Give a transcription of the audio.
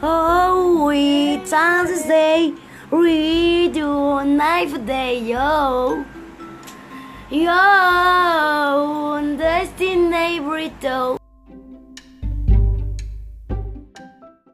Oh, it's time to say we knife day, yo. Yo, destiny burrito.